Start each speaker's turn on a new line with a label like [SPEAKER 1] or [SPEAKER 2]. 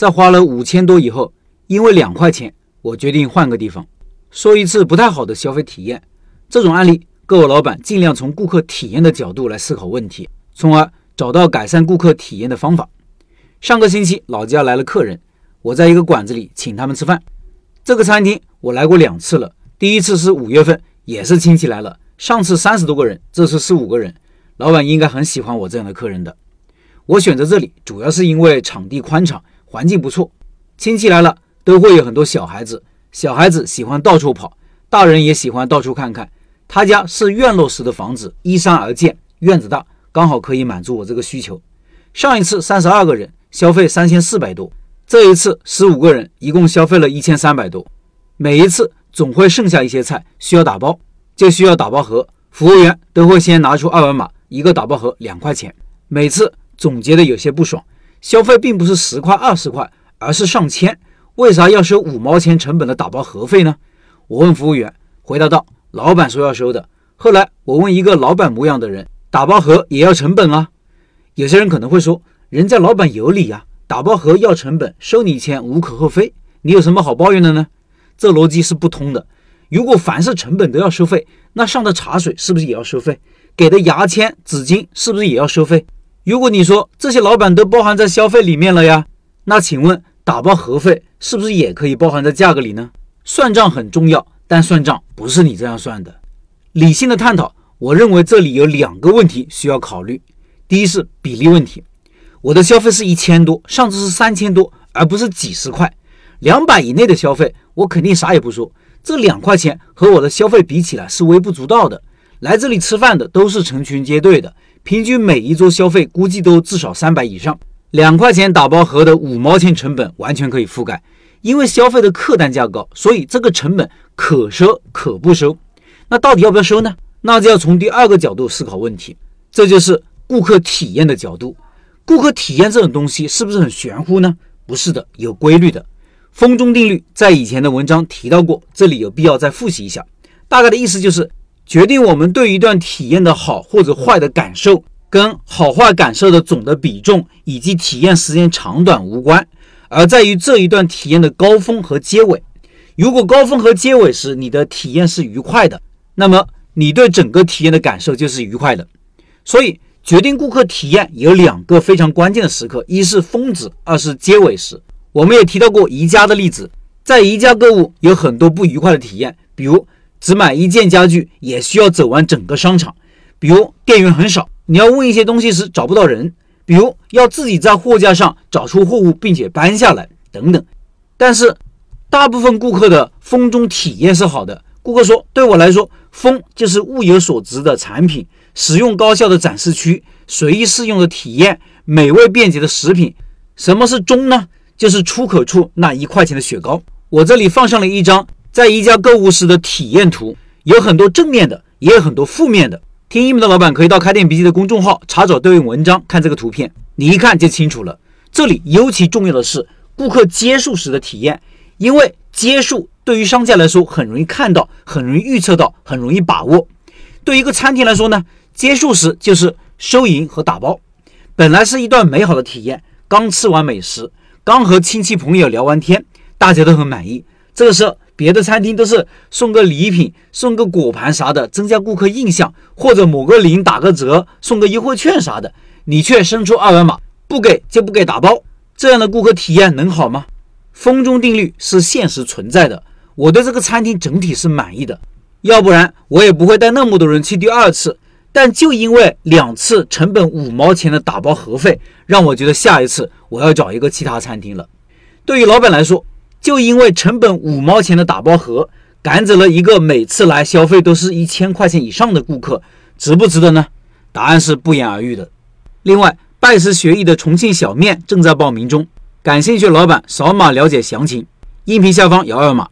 [SPEAKER 1] 在花了五千多以后，因为两块钱，我决定换个地方。说一次不太好的消费体验，这种案例，各位老板尽量从顾客体验的角度来思考问题，从而找到改善顾客体验的方法。上个星期老家来了客人，我在一个馆子里请他们吃饭。这个餐厅我来过两次了，第一次是五月份，也是亲戚来了。上次三十多个人，这次四五个人，老板应该很喜欢我这样的客人的。我选择这里主要是因为场地宽敞，环境不错。亲戚来了都会有很多小孩子，小孩子喜欢到处跑，大人也喜欢到处看看。他家是院落式的房子，依山而建，院子大，刚好可以满足我这个需求。上一次三十二个人。消费三千四百多，这一次十五个人，一共消费了一千三百多。每一次总会剩下一些菜需要打包，就需要打包盒，服务员都会先拿出二维码，一个打包盒两块钱。每次总结的有些不爽，消费并不是十块二十块，而是上千，为啥要收五毛钱成本的打包盒费呢？我问服务员，回答道：“老板说要收的。”后来我问一个老板模样的人，打包盒也要成本啊？有些人可能会说。人家老板有理呀，打包盒要成本，收你钱无可厚非，你有什么好抱怨的呢？这逻辑是不通的。如果凡是成本都要收费，那上的茶水是不是也要收费？给的牙签、纸巾是不是也要收费？如果你说这些老板都包含在消费里面了呀，那请问打包盒费是不是也可以包含在价格里呢？算账很重要，但算账不是你这样算的。理性的探讨，我认为这里有两个问题需要考虑。第一是比例问题。我的消费是一千多，上次是三千多，而不是几十块。两百以内的消费，我肯定啥也不说。这两块钱和我的消费比起来是微不足道的。来这里吃饭的都是成群结队的，平均每一桌消费估计都至少三百以上。两块钱打包盒的五毛钱成本完全可以覆盖，因为消费的客单价高，所以这个成本可收可不收。那到底要不要收呢？那就要从第二个角度思考问题，这就是顾客体验的角度。顾客体验这种东西是不是很玄乎呢？不是的，有规律的。风中定律在以前的文章提到过，这里有必要再复习一下。大概的意思就是，决定我们对一段体验的好或者坏的感受，跟好坏感受的总的比重以及体验时间长短无关，而在于这一段体验的高峰和结尾。如果高峰和结尾时你的体验是愉快的，那么你对整个体验的感受就是愉快的。所以。决定顾客体验有两个非常关键的时刻，一是峰值，二是结尾时。我们也提到过宜家的例子，在宜家购物有很多不愉快的体验，比如只买一件家具也需要走完整个商场，比如店员很少，你要问一些东西时找不到人，比如要自己在货架上找出货物并且搬下来等等。但是大部分顾客的风中体验是好的，顾客说，对我来说，风就是物有所值的产品。使用高效的展示区，随意试用的体验，美味便捷的食品。什么是中呢？就是出口处那一块钱的雪糕。我这里放上了一张在一家购物时的体验图，有很多正面的，也有很多负面的。听音频的老板可以到开店笔记的公众号查找对应文章，看这个图片，你一看就清楚了。这里尤其重要的是顾客接触时的体验，因为接触对于商家来说很容易看到，很容易预测到，很容易把握。对一个餐厅来说呢？接触时就是收银和打包，本来是一段美好的体验。刚吃完美食，刚和亲戚朋友聊完天，大家都很满意。这个时候，别的餐厅都是送个礼品、送个果盘啥的，增加顾客印象，或者某个零打个折、送个优惠券啥的，你却伸出二维码，不给就不给打包，这样的顾客体验能好吗？风中定律是现实存在的，我对这个餐厅整体是满意的，要不然我也不会带那么多人去第二次。但就因为两次成本五毛钱的打包盒费，让我觉得下一次我要找一个其他餐厅了。对于老板来说，就因为成本五毛钱的打包盒，赶走了一个每次来消费都是一千块钱以上的顾客，值不值得呢？答案是不言而喻的。另外，拜师学艺的重庆小面正在报名中，感兴趣的老板扫码了解详情，音频下方摇二维码。